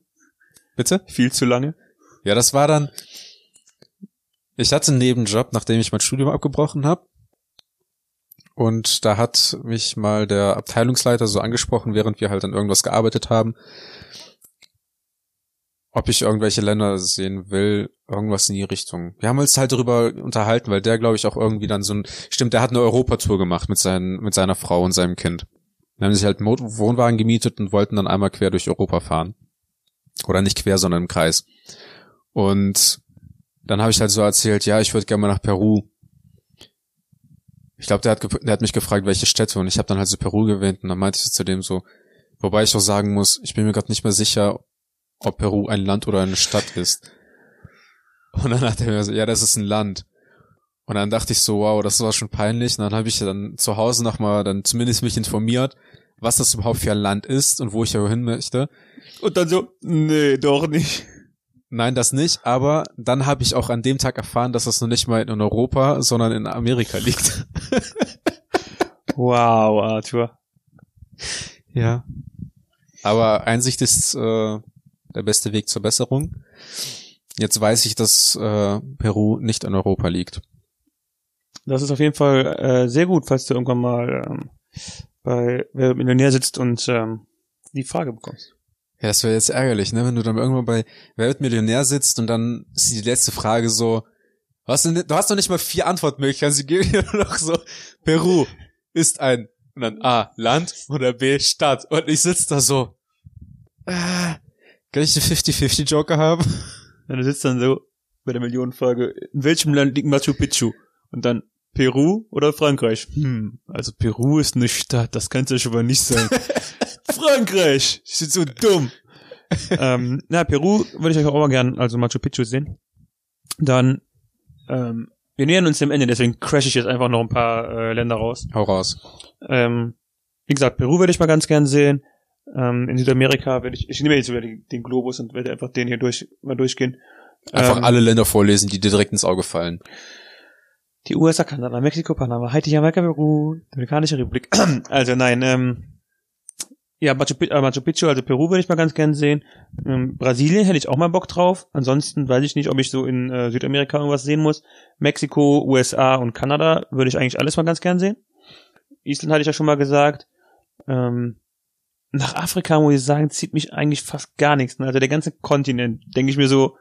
Bitte? Viel zu lange? Ja, das war dann. Ich hatte einen Nebenjob, nachdem ich mein Studium abgebrochen habe. Und da hat mich mal der Abteilungsleiter so angesprochen, während wir halt an irgendwas gearbeitet haben, ob ich irgendwelche Länder sehen will, irgendwas in die Richtung. Wir haben uns halt darüber unterhalten, weil der, glaube ich, auch irgendwie dann so ein, stimmt, der hat eine Europatour gemacht mit, seinen, mit seiner Frau und seinem Kind. Dann haben sich halt einen Wohnwagen gemietet und wollten dann einmal quer durch Europa fahren. Oder nicht quer, sondern im Kreis. Und dann habe ich halt so erzählt, ja, ich würde gerne mal nach Peru. Ich glaube, der hat, der hat mich gefragt, welche Städte und ich habe dann halt so Peru gewählt und dann meinte ich zu dem so, Wobei ich auch sagen muss, ich bin mir gerade nicht mehr sicher, ob Peru ein Land oder eine Stadt ist. Und dann hat er mir so, ja, das ist ein Land. Und dann dachte ich so, wow, das war schon peinlich. Und dann habe ich dann zu Hause nochmal dann zumindest mich informiert, was das überhaupt für ein Land ist und wo ich hin möchte. Und dann so, nee, doch nicht. Nein, das nicht, aber dann habe ich auch an dem Tag erfahren, dass das noch nicht mal in Europa, sondern in Amerika liegt. wow, Arthur. Ja. Aber Einsicht ist äh, der beste Weg zur Besserung. Jetzt weiß ich, dass äh, Peru nicht in Europa liegt. Das ist auf jeden Fall äh, sehr gut, falls du irgendwann mal ähm, bei Wer Millionär sitzt und ähm, die Frage bekommst. Ja, das wäre jetzt ärgerlich, ne? Wenn du dann irgendwann bei Wer wird Millionär sitzt und dann ist die letzte Frage so, du hast, du hast doch nicht mal vier Antwortmöglichkeiten, sie geben dir nur noch so, Peru ist ein, und dann A, Land oder B, Stadt. Und ich sitz da so, äh, kann ich eine 50-50 Joker haben? Ja, du sitzt dann so bei der Millionenfrage, in welchem Land liegt Machu Picchu? Und dann Peru oder Frankreich? Hm, also Peru ist eine Stadt, das kann es ja schon mal nicht sein. Frankreich! Ich bin so dumm. ähm, na, Peru würde ich euch auch mal gern, also Machu Picchu sehen. Dann, ähm, wir nähern uns dem Ende, deswegen crash ich jetzt einfach noch ein paar äh, Länder raus. Hau raus. Ähm, wie gesagt, Peru würde ich mal ganz gern sehen. Ähm, in Südamerika werde ich, ich nehme jetzt wieder den, den Globus und werde einfach den hier durch, mal durchgehen. Einfach Ähm, alle Länder vorlesen, die dir direkt ins Auge fallen. Die USA, Kanada, Mexiko, Panama, Haiti, Jamaika, Peru, Dominikanische Republik. Also nein, ähm, ja, Machu, äh, Machu Picchu, also Peru würde ich mal ganz gern sehen. Ähm, Brasilien hätte ich auch mal Bock drauf. Ansonsten weiß ich nicht, ob ich so in äh, Südamerika irgendwas sehen muss. Mexiko, USA und Kanada würde ich eigentlich alles mal ganz gern sehen. Island hatte ich ja schon mal gesagt. Ähm, nach Afrika muss ich sagen, zieht mich eigentlich fast gar nichts. Ne? Also der ganze Kontinent, denke ich mir so,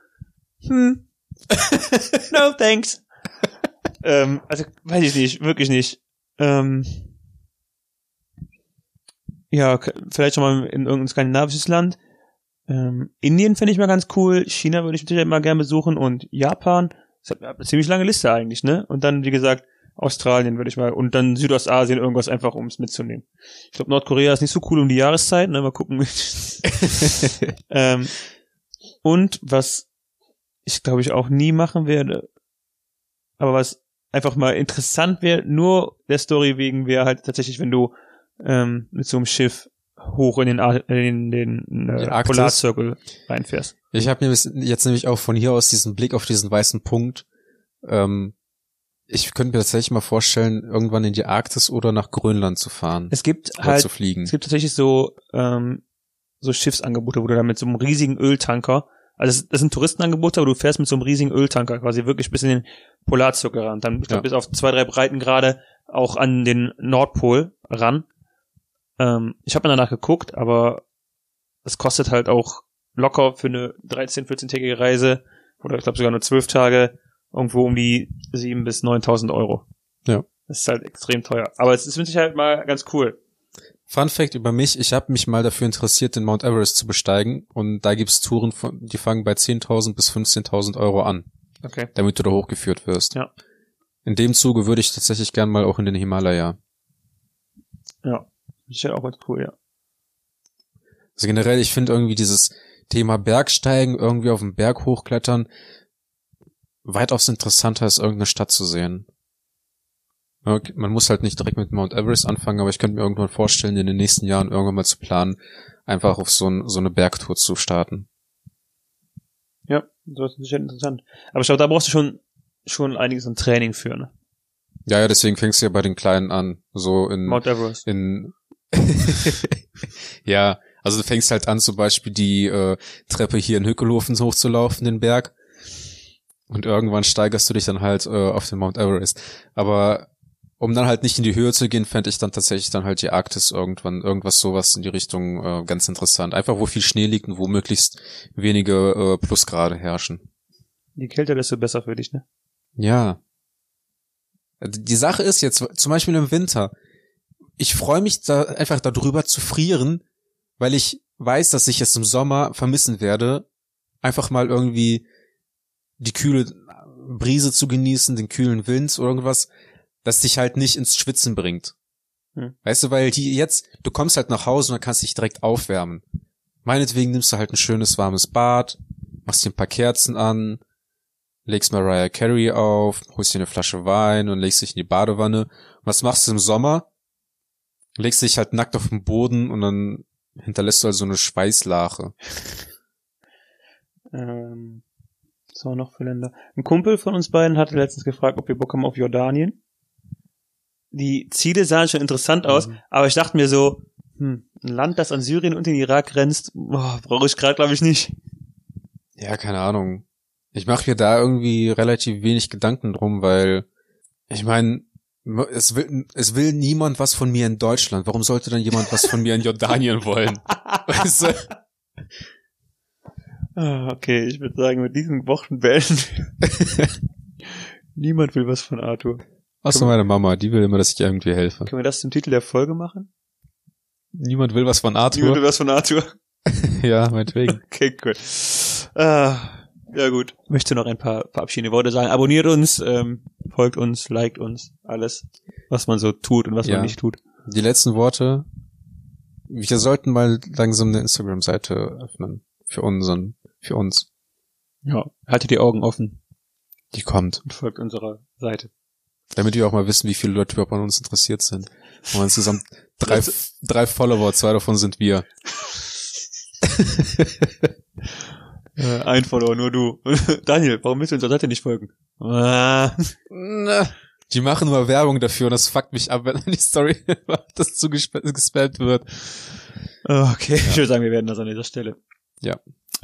hm, no thanks. ähm, also weiß ich nicht, wirklich nicht. Ähm, ja, vielleicht schon mal in irgendein skandinavisches Land. Ähm, Indien fände ich mal ganz cool. China würde ich natürlich mal gerne besuchen und Japan. Das hat eine ziemlich lange Liste eigentlich, ne? Und dann, wie gesagt, Australien würde ich mal und dann Südostasien irgendwas einfach, um es mitzunehmen. Ich glaube, Nordkorea ist nicht so cool um die Jahreszeit, ne? Mal gucken. ähm, und was ich glaube ich auch nie machen werde, aber was einfach mal interessant wäre, nur der Story wegen wäre halt tatsächlich, wenn du ähm, mit so einem Schiff hoch in den, Ar in den äh. Polarzirkel reinfährst. Ich habe mir jetzt nämlich auch von hier aus diesen Blick auf diesen weißen Punkt. Ähm, ich könnte mir tatsächlich mal vorstellen, irgendwann in die Arktis oder nach Grönland zu fahren Es gibt halt zu fliegen. Es gibt tatsächlich so, ähm, so Schiffsangebote, wo du dann mit so einem riesigen Öltanker, also das, sind Touristenangebote, aber du fährst mit so einem riesigen Öltanker quasi wirklich bis in den Polarzirkel ran. Dann, ich glaube, Ja. bis auf zwei, drei Breitengrade auch an den Nordpol ran. Ähm, ich habe mir danach geguckt, aber es kostet halt auch locker für eine 13, 14-tägige Reise oder ich glaube sogar nur 12 Tage irgendwo um die 7 bis 9.000 Euro. Ja. Das ist halt extrem teuer. Aber es ist mit Sicherheit mal ganz cool. Fun Fact über mich, ich habe mich mal dafür interessiert, den Mount Everest zu besteigen und da gibt's Touren, von, die fangen bei 10.000 bis 15.000 Euro an, Okay. damit du da hochgeführt wirst. Ja. In dem Zuge würde ich tatsächlich gern mal auch in den Himalaya. Ja, ist ja auch ganz cool, ja. Also generell, ich finde irgendwie dieses Thema Bergsteigen, irgendwie auf den Berg hochklettern, weitaus interessanter als irgendeine Stadt zu sehen. Man muss halt nicht direkt mit Mount Everest anfangen, aber ich könnte mir irgendwann vorstellen, in den nächsten Jahren irgendwann mal zu planen, einfach auf so, ein, so eine Bergtour zu starten. Ja, das ist sicher interessant. Aber ich glaube, da brauchst du schon, schon einiges an Training für, ne? Ja, ja, deswegen fängst du ja bei den Kleinen an, so in, Mount Everest. in ja, also du fängst halt an, zum Beispiel die äh, Treppe hier in Hückelhofen hochzulaufen, den Berg. Und irgendwann steigerst du dich dann halt äh, auf den Mount Everest. Aber um dann halt nicht in die Höhe zu gehen, fände ich dann tatsächlich dann halt die Arktis irgendwann, irgendwas sowas in die Richtung äh, ganz interessant. Einfach wo viel Schnee liegt und wo möglichst wenige äh, Plusgrade herrschen. Je kälter, desto besser für dich, ne? Ja. Die Sache ist jetzt, zum Beispiel im Winter, ich freue mich da einfach darüber zu frieren, weil ich weiß, dass ich es im Sommer vermissen werde, einfach mal irgendwie die kühle Brise zu genießen, den kühlen Wind oder irgendwas, das dich halt nicht ins Schwitzen bringt. Hm. Weißt du, weil die jetzt, du kommst halt nach Hause und dann kannst dich direkt aufwärmen. Meinetwegen nimmst du halt ein schönes warmes Bad, machst dir ein paar Kerzen an, legst Mariah Carey auf, holst dir eine Flasche Wein und legst dich in die Badewanne. Und was machst du im Sommer? Legst dich halt nackt auf den Boden und dann hinterlässt du also eine Schweißlache. Ähm, war noch für Länder? Ein Kumpel von uns beiden hatte letztens gefragt, ob wir Bock haben auf Jordanien. Die Ziele sahen schon interessant aus, mhm. aber ich dachte mir so, hm, ein Land, das an Syrien und den Irak grenzt, brauche ich gerade, glaube ich, nicht. Ja, keine Ahnung. Ich mache mir da irgendwie relativ wenig Gedanken drum, weil ich meine, es will, es will niemand was von mir in Deutschland. Warum sollte dann jemand was von mir in Jordanien wollen? weißt du? Ah, okay, ich würde sagen, mit diesen Wochen beenden Niemand will was von Arthur. Außer meine Mama, die will immer, dass ich irgendwie helfe. Können wir das zum Titel der Folge machen? Niemand will was von Arthur. Niemand will was von Arthur. ja, meinetwegen. Okay, cool. Ah, ja gut. Möchte noch ein paar verabschiedende Worte sagen. Abonniert uns, ähm, folgt uns, liked uns, alles, was man so tut und was ja. man nicht tut. Die letzten Worte. Wir sollten mal langsam eine Instagram-Seite öffnen für unseren für uns. Ja, haltet die Augen offen. Die kommt. Und folgt unserer Seite. Damit wir auch mal wissen, wie viele Leute überhaupt an uns interessiert sind. Und insgesamt drei, drei Follower, zwei davon sind wir. äh, ein Follower, nur du. Daniel, warum willst du unserer Seite nicht folgen? die machen nur Werbung dafür und das fuckt mich ab, wenn die Story das zugespammt wird. Okay, ja. ich würde sagen, wir werden das an dieser Stelle. Ja.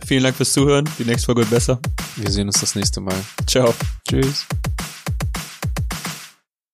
Vielen Dank fürs Zuhören. Die nächste Folge wird besser. Wir sehen uns das nächste Mal. Ciao. Tschüss.